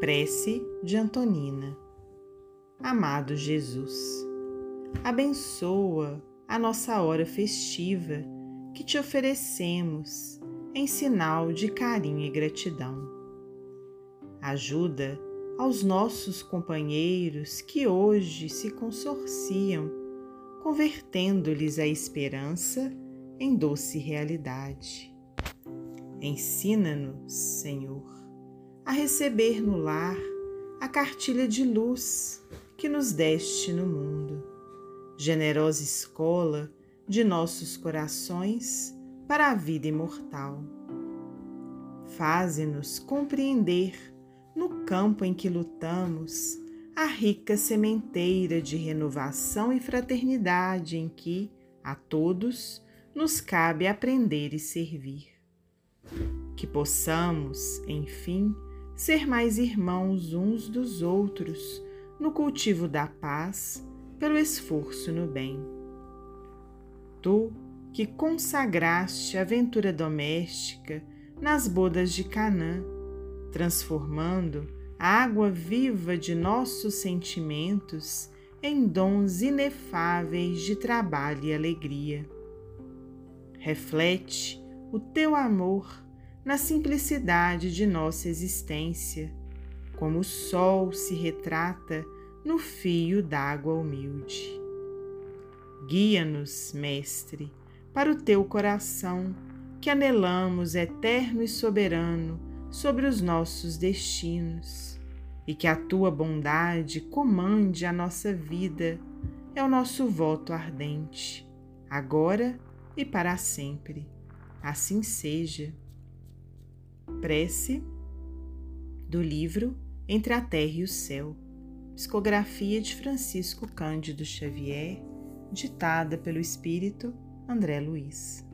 Prece de Antonina. Amado Jesus, abençoa a nossa hora festiva que te oferecemos em sinal de carinho e gratidão. Ajuda aos nossos companheiros que hoje se consorciam, convertendo-lhes a esperança em doce realidade. Ensina-nos, Senhor, a receber no lar a cartilha de luz que nos deste no mundo, generosa escola de nossos corações para a vida imortal. Faze-nos compreender no campo em que lutamos, a rica sementeira de renovação e fraternidade em que, a todos, nos cabe aprender e servir. Que possamos, enfim, ser mais irmãos uns dos outros no cultivo da paz, pelo esforço no bem. Tu, que consagraste a aventura doméstica nas bodas de Canaã, transformando a água viva de nossos sentimentos em dons inefáveis de trabalho e alegria. Reflete o teu amor na simplicidade de nossa existência, como o sol se retrata no fio d'água humilde. Guia-nos, Mestre, para o teu coração, que anelamos eterno e soberano sobre os nossos destinos e que a tua bondade comande a nossa vida, é o nosso voto ardente, agora e para sempre. Assim seja. Prece do livro Entre a Terra e o Céu, psicografia de Francisco Cândido Xavier, ditada pelo Espírito André Luiz.